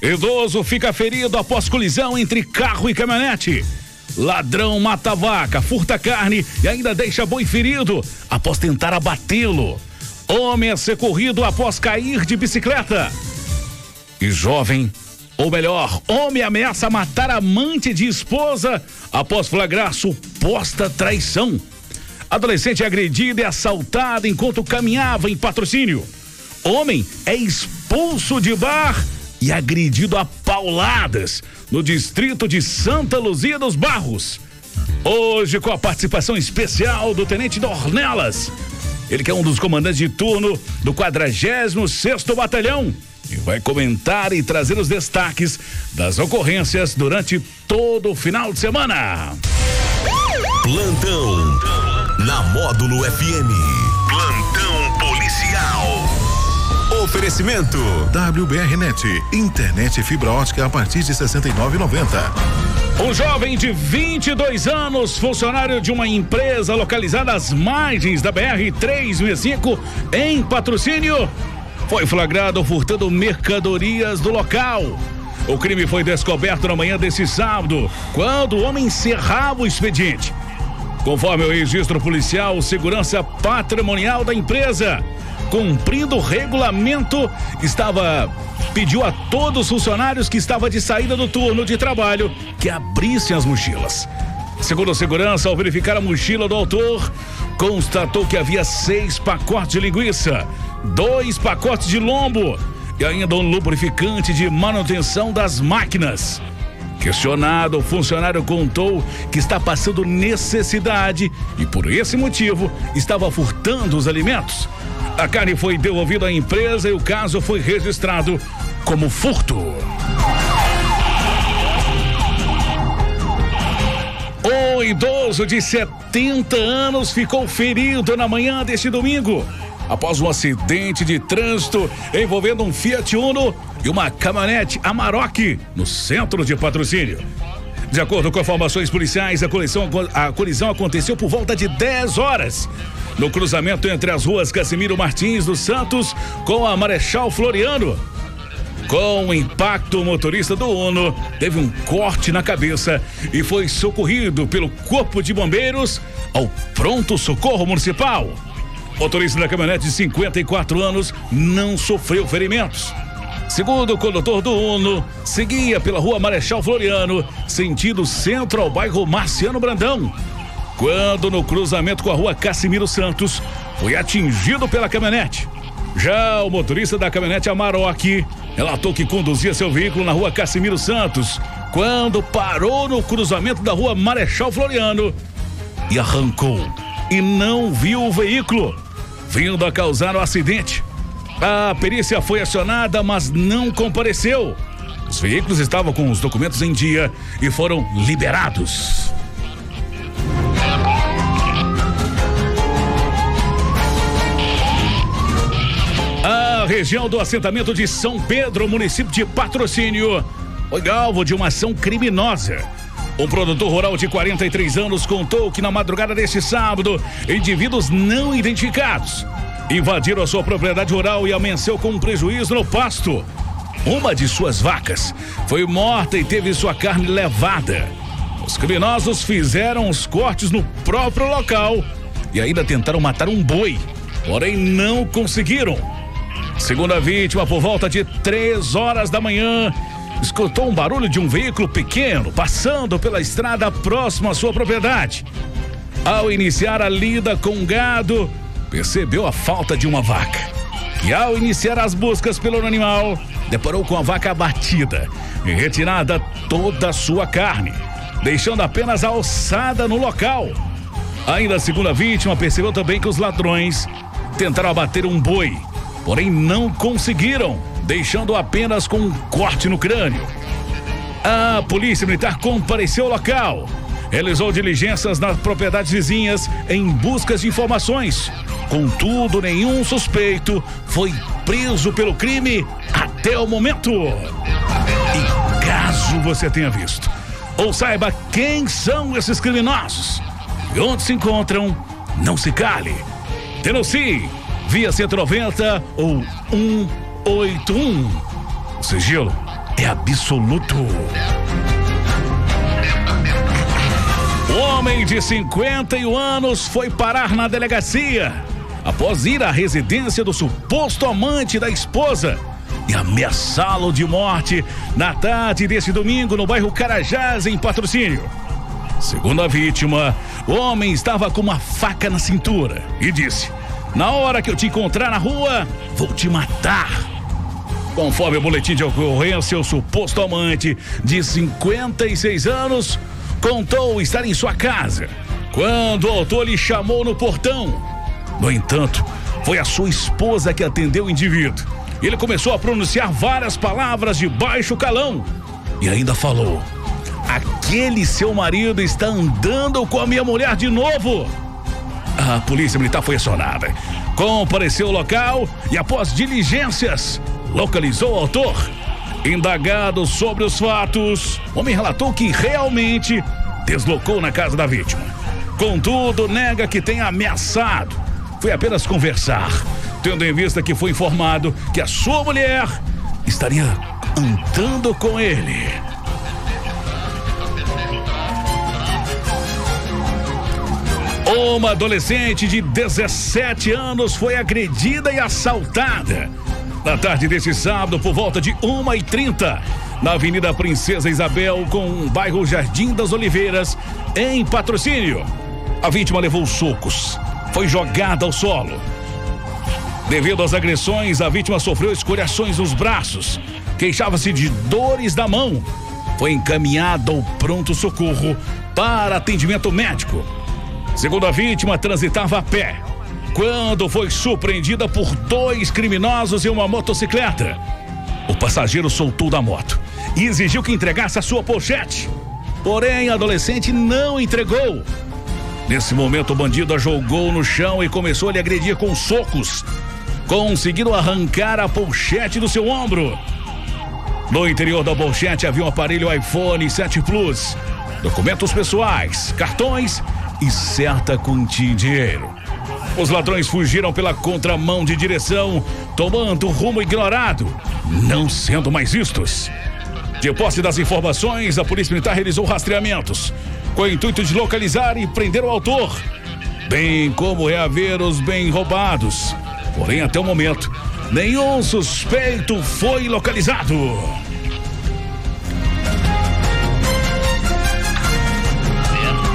Idoso fica ferido após colisão entre carro e caminhonete. Ladrão mata vaca, furta carne e ainda deixa boi ferido após tentar abatê-lo. Homem é socorrido após cair de bicicleta. E jovem, ou melhor, homem ameaça matar amante de esposa após flagrar suposta traição. Adolescente é agredido e assaltado enquanto caminhava em patrocínio. Homem é expulso de bar e agredido a pauladas no distrito de Santa Luzia dos Barros. Hoje, com a participação especial do Tenente Dornelas, ele que é um dos comandantes de turno do 46 Batalhão e vai comentar e trazer os destaques das ocorrências durante todo o final de semana. Plantão na Módulo FM. Oferecimento WBRnet, internet fibra ótica a partir de 69,90. Um jovem de 22 anos, funcionário de uma empresa localizada às margens da BR 365 em patrocínio, foi flagrado furtando mercadorias do local. O crime foi descoberto na manhã desse sábado, quando o homem encerrava o expediente. Conforme o registro policial, segurança patrimonial da empresa, cumprindo o regulamento, estava pediu a todos os funcionários que estava de saída do turno de trabalho que abrissem as mochilas. Segundo a segurança, ao verificar a mochila do autor, constatou que havia seis pacotes de linguiça, dois pacotes de lombo e ainda um lubrificante de manutenção das máquinas. Questionado, o funcionário contou que está passando necessidade e, por esse motivo, estava furtando os alimentos. A carne foi devolvida à empresa e o caso foi registrado como furto. Um idoso de 70 anos ficou ferido na manhã deste domingo após um acidente de trânsito envolvendo um Fiat Uno e uma caminhonete Amarok no centro de patrocínio. De acordo com informações policiais, a colisão, a colisão aconteceu por volta de 10 horas. No cruzamento entre as ruas Casimiro Martins dos Santos com a Marechal Floriano. Com o impacto, o motorista do Uno teve um corte na cabeça e foi socorrido pelo Corpo de Bombeiros ao Pronto Socorro Municipal. Motorista da caminhonete de 54 anos não sofreu ferimentos. Segundo o condutor do Uno, seguia pela rua Marechal Floriano, sentido centro ao bairro Marciano Brandão. Quando no cruzamento com a rua Cassimiro Santos, foi atingido pela caminhonete. Já o motorista da caminhonete Amarok relatou que conduzia seu veículo na rua Cassimiro Santos, quando parou no cruzamento da rua Marechal Floriano e arrancou e não viu o veículo vindo a causar o um acidente. A perícia foi acionada, mas não compareceu. Os veículos estavam com os documentos em dia e foram liberados. A região do assentamento de São Pedro, município de Patrocínio, foi alvo de uma ação criminosa. Um produtor rural de 43 anos contou que na madrugada deste sábado, indivíduos não identificados invadiram a sua propriedade rural e amanheceu com um prejuízo no pasto. Uma de suas vacas foi morta e teve sua carne levada. Os criminosos fizeram os cortes no próprio local e ainda tentaram matar um boi, porém não conseguiram. Segundo a vítima, por volta de três horas da manhã, escutou um barulho de um veículo pequeno passando pela estrada próxima à sua propriedade. Ao iniciar a lida com o gado, percebeu a falta de uma vaca. E ao iniciar as buscas pelo animal, deparou com a vaca abatida e retirada toda a sua carne, deixando apenas a ossada no local. Ainda a vítima, percebeu também que os ladrões tentaram abater um boi, porém não conseguiram, deixando apenas com um corte no crânio. A polícia militar compareceu ao local, realizou diligências nas propriedades vizinhas em busca de informações. Contudo, nenhum suspeito foi preso pelo crime até o momento. E caso você tenha visto ou saiba quem são esses criminosos e onde se encontram, não se cale. Denuncie via 190 ou 181. O sigilo é absoluto. O homem de 51 anos foi parar na delegacia após ir à residência do suposto amante da esposa e ameaçá-lo de morte na tarde desse domingo no bairro Carajás, em patrocínio. Segundo a vítima, o homem estava com uma faca na cintura e disse: Na hora que eu te encontrar na rua, vou te matar. Conforme o boletim de ocorrência, o suposto amante, de 56 anos, contou estar em sua casa quando o autor lhe chamou no portão. No entanto, foi a sua esposa que atendeu o indivíduo. Ele começou a pronunciar várias palavras de baixo calão e ainda falou: Aquele seu marido está andando com a minha mulher de novo. A polícia militar foi acionada, compareceu ao local e, após diligências, localizou o autor. Indagado sobre os fatos, o homem relatou que realmente deslocou na casa da vítima. Contudo, nega que tenha ameaçado. Foi apenas conversar, tendo em vista que foi informado que a sua mulher estaria andando com ele. Uma adolescente de 17 anos foi agredida e assaltada na tarde desse sábado, por volta de 1h30, na Avenida Princesa Isabel, com o bairro Jardim das Oliveiras, em patrocínio. A vítima levou socos, foi jogada ao solo. Devido às agressões, a vítima sofreu escoriações nos braços, queixava-se de dores da mão. Foi encaminhada ao pronto-socorro para atendimento médico. Segundo a vítima, transitava a pé quando foi surpreendida por dois criminosos em uma motocicleta. O passageiro soltou da moto e exigiu que entregasse a sua pochete. Porém, a adolescente não entregou. Nesse momento, o bandido a jogou no chão e começou a lhe agredir com socos, conseguindo arrancar a pochete do seu ombro. No interior da pochete havia um aparelho iPhone 7 Plus, documentos pessoais, cartões e certa quantia em dinheiro. Os ladrões fugiram pela contramão de direção, tomando rumo ignorado, não sendo mais vistos. De posse das informações, a Polícia Militar realizou rastreamentos, com o intuito de localizar e prender o autor, bem como reaver os bem roubados. Porém, até o momento, nenhum suspeito foi localizado.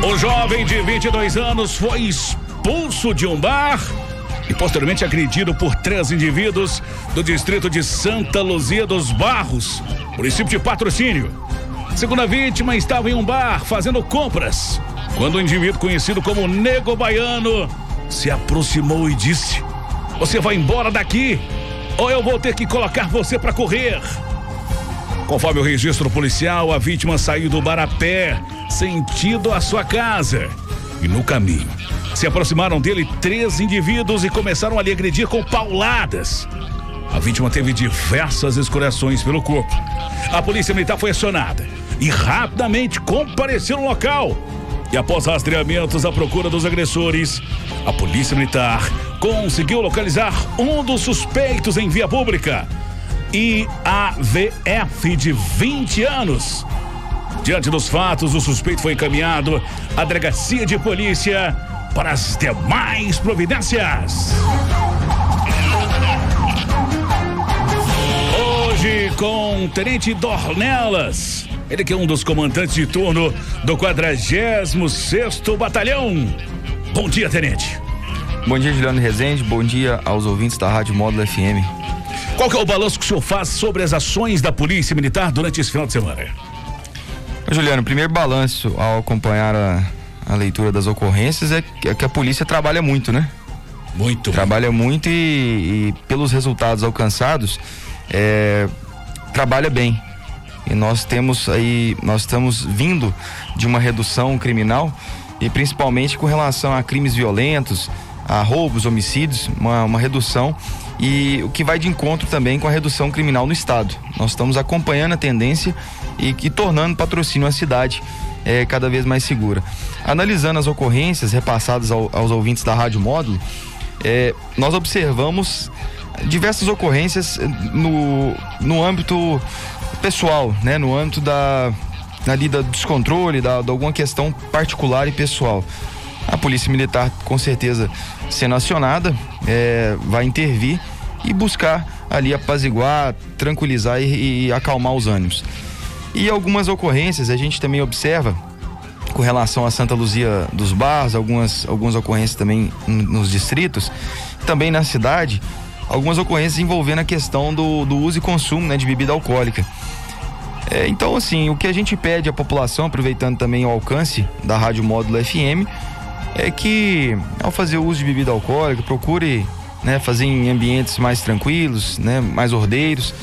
O jovem de 22 anos foi expulso de um bar e posteriormente agredido por três indivíduos do distrito de Santa Luzia dos Barros, município de patrocínio. A vítima, estava em um bar fazendo compras quando um indivíduo conhecido como Nego Baiano se aproximou e disse: Você vai embora daqui ou eu vou ter que colocar você para correr. Conforme o registro policial, a vítima saiu do bar a pé, sentido a sua casa. E no caminho, se aproximaram dele três indivíduos e começaram a lhe agredir com pauladas. A vítima teve diversas escoriações pelo corpo. A polícia militar foi acionada e rapidamente compareceu no local. E após rastreamentos à procura dos agressores, a polícia militar conseguiu localizar um dos suspeitos em via pública. IAVF de 20 anos. Diante dos fatos, o suspeito foi encaminhado à delegacia de polícia para as demais providências. Hoje com o Tenente Dornelas, ele que é um dos comandantes de turno do 46º Batalhão. Bom dia, Tenente. Bom dia, Juliano Rezende. Bom dia aos ouvintes da Rádio Módulo FM. Qual que é o balanço que o senhor faz sobre as ações da Polícia Militar durante esse final de semana? Juliano, o primeiro balanço ao acompanhar a, a leitura das ocorrências é que, é que, a polícia trabalha muito, né? Muito. Trabalha muito e, e pelos resultados alcançados, é, trabalha bem. e nós temos aí, nós estamos vindo de uma redução criminal e principalmente com relação a crimes violentos, a roubos, homicídios, uma, uma redução e o que vai de encontro também com a redução criminal no estado. Nós estamos acompanhando a tendência e, e tornando patrocínio a cidade é, cada vez mais segura. Analisando as ocorrências repassadas ao, aos ouvintes da Rádio Módulo, é, nós observamos diversas ocorrências no, no âmbito pessoal, né? No âmbito da ali do descontrole, da, de alguma questão particular e pessoal. A polícia militar, com certeza, sendo acionada, é, vai intervir e buscar ali apaziguar, tranquilizar e, e acalmar os ânimos. E algumas ocorrências a gente também observa com relação a Santa Luzia dos Barros, algumas, algumas ocorrências também nos distritos, também na cidade, algumas ocorrências envolvendo a questão do, do uso e consumo né, de bebida alcoólica. É, então, assim, o que a gente pede à população, aproveitando também o alcance da Rádio Módulo FM, é que ao fazer uso de bebida alcoólica, procure né, fazer em ambientes mais tranquilos, né, mais ordeiros.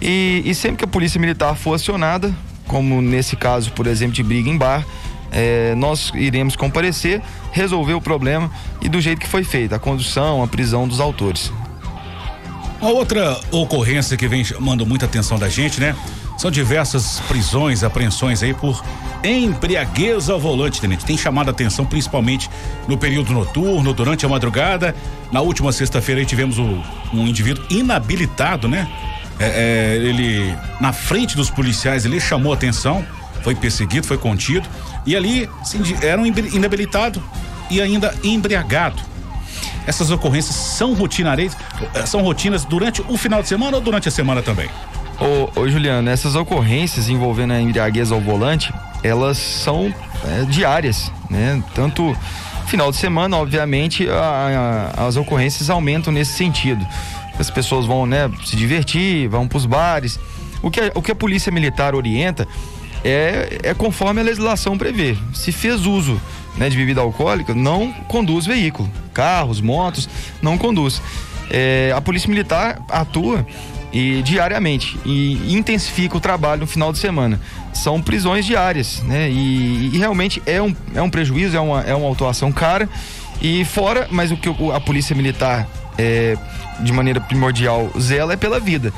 E, e sempre que a polícia militar for acionada, como nesse caso, por exemplo, de briga em bar, é, nós iremos comparecer, resolver o problema e do jeito que foi feito, a condução, a prisão dos autores. Uma outra ocorrência que vem chamando muita atenção da gente, né? São diversas prisões, apreensões aí por embriaguez ao volante, tenente. Tem chamado a atenção principalmente no período noturno, durante a madrugada. Na última sexta-feira aí tivemos o, um indivíduo inabilitado, né? É, é, ele, na frente dos policiais, ele chamou atenção, foi perseguido, foi contido. E ali assim, era um inabilitado e ainda embriagado. Essas ocorrências são rotineiras, são rotinas durante o final de semana ou durante a semana também? Ô, ô Juliano, essas ocorrências envolvendo a embriaguez ao volante, elas são é, diárias, né? Tanto final de semana, obviamente, a, a, as ocorrências aumentam nesse sentido. As pessoas vão, né, se divertir, vão para os bares. O que, a, o que a polícia militar orienta é, é conforme a legislação prevê. Se fez uso né, de bebida alcoólica, não conduz veículo. Carros, motos, não conduz. É, a polícia militar atua e diariamente e intensifica o trabalho no final de semana. São prisões diárias, né? E, e realmente é um, é um prejuízo, é uma, é uma autuação cara. E fora, mas o que a polícia militar é, de maneira primordial zela é pela vida.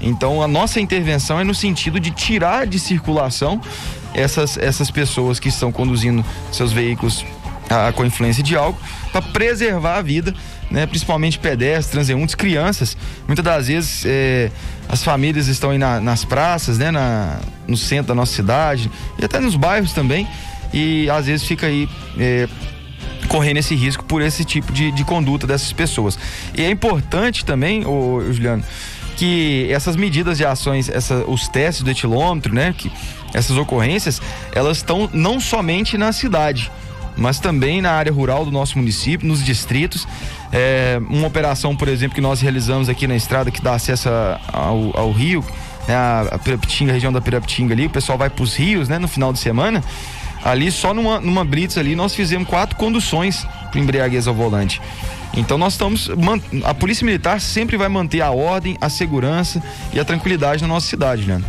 Então a nossa intervenção é no sentido de tirar de circulação essas, essas pessoas que estão conduzindo seus veículos a, com influência de álcool para preservar a vida né? Principalmente pedestres, transeuntes, crianças. Muitas das vezes é, as famílias estão aí na, nas praças, né? Na, no centro da nossa cidade e até nos bairros também. E às vezes fica aí é, correndo esse risco por esse tipo de, de conduta dessas pessoas. E é importante também, ô, Juliano, que essas medidas de ações, essa, os testes do etilômetro, né? Que essas ocorrências, elas estão não somente na cidade mas também na área rural do nosso município, nos distritos. É, uma operação, por exemplo, que nós realizamos aqui na estrada que dá acesso ao, ao rio, né, a, a região da Pirapitinga ali, o pessoal vai para os rios, né, no final de semana. Ali, só numa, numa blitz ali, nós fizemos quatro conduções para embriaguez ao volante. Então nós estamos. A Polícia Militar sempre vai manter a ordem, a segurança e a tranquilidade na nossa cidade, né?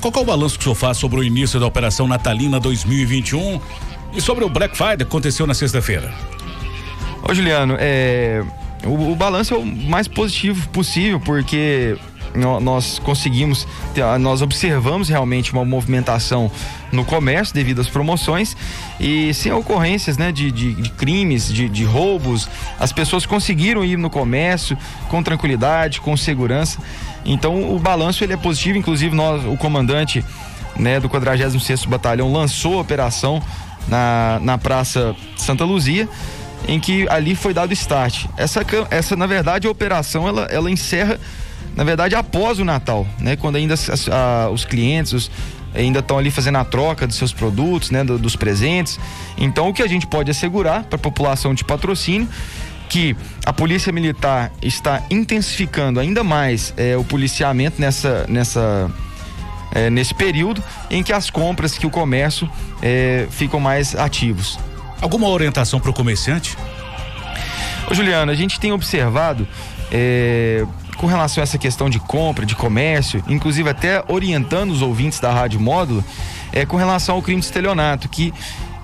Qual é o balanço que o senhor faz sobre o início da Operação Natalina 2021? E sobre o Black Friday que aconteceu na sexta-feira? Ô Juliano, é, o, o balanço é o mais positivo possível, porque nós conseguimos, nós observamos realmente uma movimentação no comércio devido às promoções e sem ocorrências né, de, de, de crimes, de, de, roubos, as pessoas conseguiram ir no comércio com tranquilidade, com segurança. Então o balanço ele é positivo, inclusive nós, o comandante né, do 46º Batalhão lançou a operação na, na Praça Santa Luzia, em que ali foi dado start. Essa, essa na verdade, a operação ela, ela encerra, na verdade, após o Natal, né? Quando ainda a, os clientes, os, ainda estão ali fazendo a troca dos seus produtos, né, do, dos presentes. Então, o que a gente pode assegurar para a população de patrocínio que a polícia militar está intensificando ainda mais é, o policiamento nessa nessa é, nesse período em que as compras, que o comércio é, ficam mais ativos. Alguma orientação para o comerciante? Ô Juliano, a gente tem observado é, com relação a essa questão de compra, de comércio, inclusive até orientando os ouvintes da Rádio Módulo, é com relação ao crime de estelionato, que,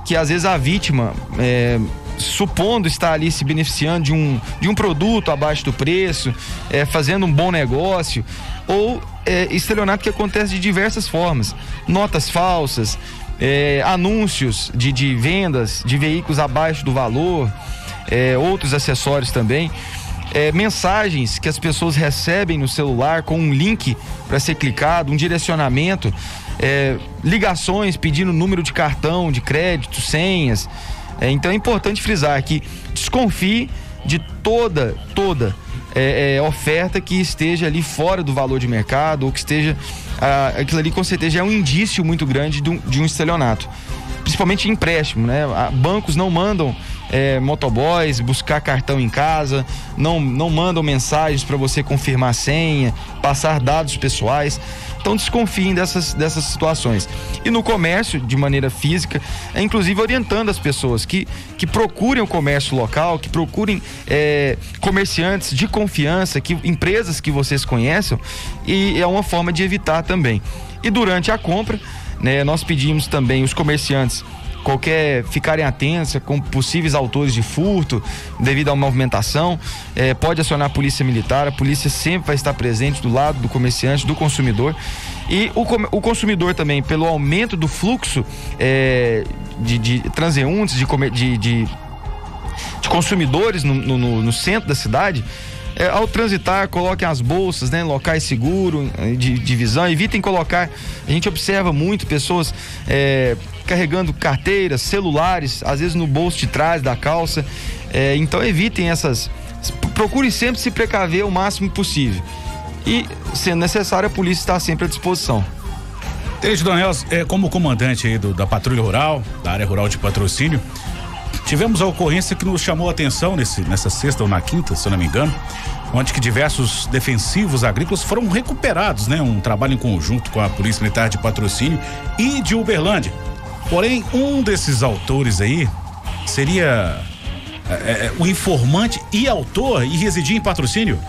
que às vezes a vítima, é, supondo estar ali se beneficiando de um, de um produto abaixo do preço, é, fazendo um bom negócio, ou é, estelionato que acontece de diversas formas. Notas falsas, é, anúncios de, de vendas de veículos abaixo do valor, é, outros acessórios também. É, mensagens que as pessoas recebem no celular com um link para ser clicado, um direcionamento, é, ligações pedindo número de cartão, de crédito, senhas. É, então é importante frisar que desconfie de toda, toda é, é, oferta que esteja ali fora do valor de mercado ou que esteja. Ah, aquilo ali com certeza é um indício muito grande de um, de um estelionato. Principalmente empréstimo, né? Ah, bancos não mandam é, motoboys buscar cartão em casa, não, não mandam mensagens para você confirmar senha, passar dados pessoais. Então desconfiem dessas, dessas situações. E no comércio, de maneira física, é inclusive orientando as pessoas que, que procurem o comércio local, que procurem é, comerciantes de confiança, que empresas que vocês conheçam, e é uma forma de evitar também. E durante a compra, né, nós pedimos também os comerciantes qualquer ficarem atentos com possíveis autores de furto devido à movimentação, é, pode acionar a polícia militar, a polícia sempre vai estar presente do lado do comerciante, do consumidor. E o, o consumidor também, pelo aumento do fluxo é, de, de transeuntes, de, de, de, consumidores no, no, no centro da cidade, é, ao transitar, coloquem as bolsas né, em locais seguros, de, de visão, evitem colocar. A gente observa muito pessoas é, carregando carteiras, celulares, às vezes no bolso de trás da calça. É, então evitem essas. Procure sempre se precaver o máximo possível. E, sendo necessário, a polícia está sempre à disposição. Tenente Donel, é, como comandante do, da Patrulha Rural, da área rural de patrocínio, tivemos a ocorrência que nos chamou a atenção nesse, nessa sexta ou na quinta, se eu não me engano, onde que diversos defensivos agrícolas foram recuperados, né? Um trabalho em conjunto com a Polícia Militar de Patrocínio e de Uberlândia. Porém, um desses autores aí seria é, é, o informante e autor e residia em patrocínio?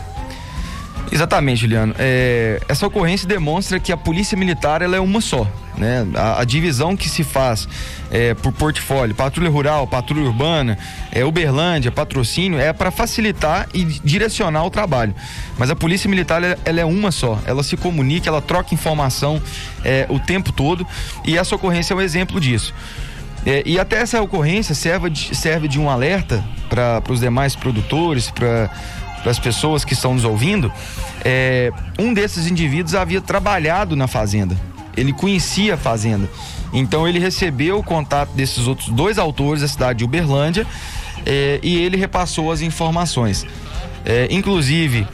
Exatamente, Juliano. É, essa ocorrência demonstra que a polícia militar ela é uma só. Né? A, a divisão que se faz é, por portfólio, patrulha rural, patrulha urbana, é, Uberlândia, patrocínio, é para facilitar e direcionar o trabalho. Mas a polícia militar ela, é uma só. Ela se comunica, ela troca informação é, o tempo todo e essa ocorrência é um exemplo disso. É, e até essa ocorrência serve de, serve de um alerta para os demais produtores, para para as pessoas que estão nos ouvindo, é, um desses indivíduos havia trabalhado na fazenda. Ele conhecia a fazenda. Então ele recebeu o contato desses outros dois autores da cidade de Uberlândia é, e ele repassou as informações. É, inclusive,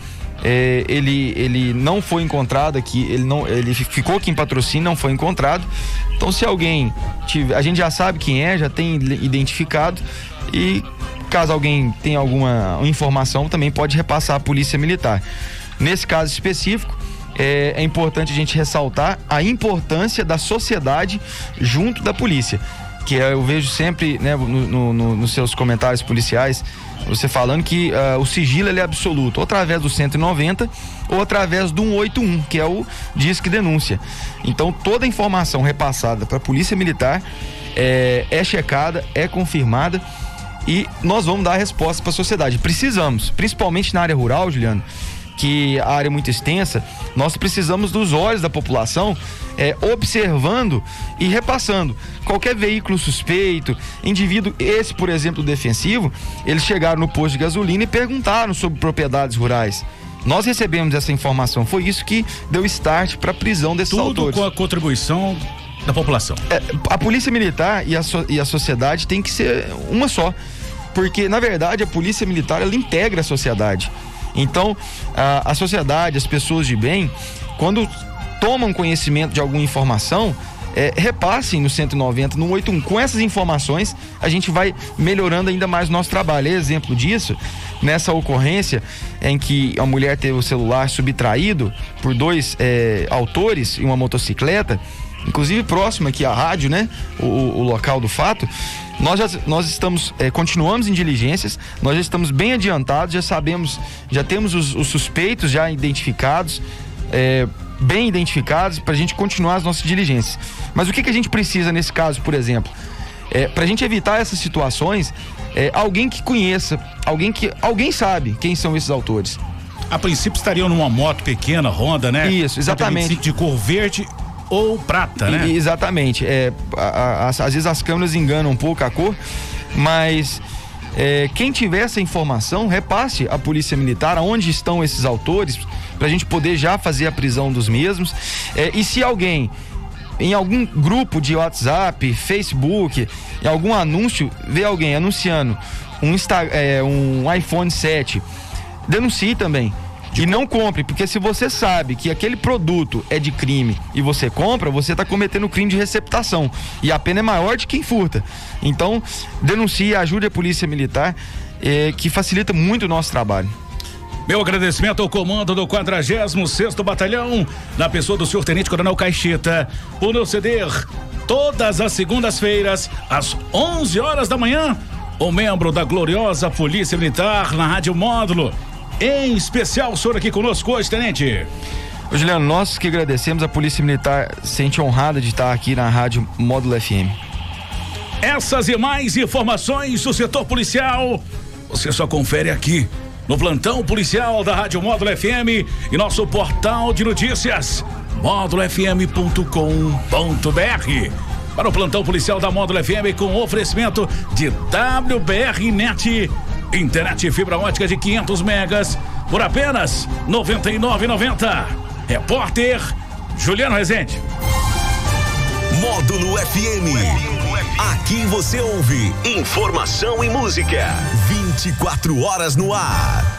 é, ele, ele não foi encontrado aqui, ele, não, ele ficou aqui em patrocínio, não foi encontrado. Então, se alguém tiver, a gente já sabe quem é, já tem identificado e Caso alguém tenha alguma informação, também pode repassar à Polícia Militar. Nesse caso específico, é, é, importante a gente ressaltar a importância da sociedade junto da polícia. Que é, eu vejo sempre, né, no, no, nos seus comentários policiais, você falando que uh, o sigilo é absoluto, ou através do 190 ou através do 181, que é o Disque Denúncia. Então, toda informação repassada para a Polícia Militar é, é checada, é confirmada e nós vamos dar a resposta para a sociedade. Precisamos, principalmente na área rural, Juliano, que a área é muito extensa, nós precisamos dos olhos da população é, observando e repassando. Qualquer veículo suspeito, indivíduo, esse, por exemplo, defensivo, eles chegaram no posto de gasolina e perguntaram sobre propriedades rurais. Nós recebemos essa informação, foi isso que deu start para a prisão desses Tudo autores. com a contribuição da população. É, a polícia militar e a, so, e a sociedade tem que ser uma só porque na verdade a polícia militar ela integra a sociedade. Então, a, a sociedade, as pessoas de bem, quando tomam conhecimento de alguma informação, é, repassem no 190, no 81. Com essas informações, a gente vai melhorando ainda mais o nosso trabalho. Exemplo disso, nessa ocorrência em que a mulher teve o celular subtraído por dois é, autores em uma motocicleta, inclusive próximo aqui à rádio, né? O, o local do fato. Nós, já, nós estamos, é, continuamos em diligências, nós já estamos bem adiantados, já sabemos, já temos os, os suspeitos já identificados, é, bem identificados, para a gente continuar as nossas diligências. Mas o que, que a gente precisa nesse caso, por exemplo? É, para a gente evitar essas situações, é, alguém que conheça, alguém que alguém sabe quem são esses autores. A princípio estariam numa moto pequena, Honda, né? Isso, exatamente. De cor verde ou prata, né? E, exatamente. É, a, a, às vezes as câmeras enganam um pouco a cor, mas é, quem tiver essa informação, repasse à Polícia Militar onde estão esses autores, para a gente poder já fazer a prisão dos mesmos. É, e se alguém em algum grupo de WhatsApp, Facebook, em algum anúncio, vê alguém anunciando um, Insta, é, um iPhone 7, denuncie também. E não compre, porque se você sabe que aquele produto é de crime e você compra, você está cometendo crime de receptação. E a pena é maior de quem furta. Então, denuncie, ajude a Polícia Militar, eh, que facilita muito o nosso trabalho. Meu agradecimento ao comando do 46 Batalhão, na pessoa do senhor Tenente Coronel Caixeta, por nos ceder todas as segundas-feiras, às 11 horas da manhã, o membro da gloriosa Polícia Militar na Rádio Módulo em especial o senhor aqui conosco hoje, tenente. Ô, Juliano, nós que agradecemos, a Polícia Militar sente honrada de estar aqui na Rádio Módulo FM. Essas e mais informações do setor policial, você só confere aqui no plantão policial da Rádio Módulo FM e nosso portal de notícias módulofm.com.br. Para o plantão policial da Módulo FM com oferecimento de WBR Net Internet fibra ótica de 500 megas por apenas 99,90. Repórter Juliano Rezende. Módulo FM. Aqui você ouve informação e música. 24 horas no ar.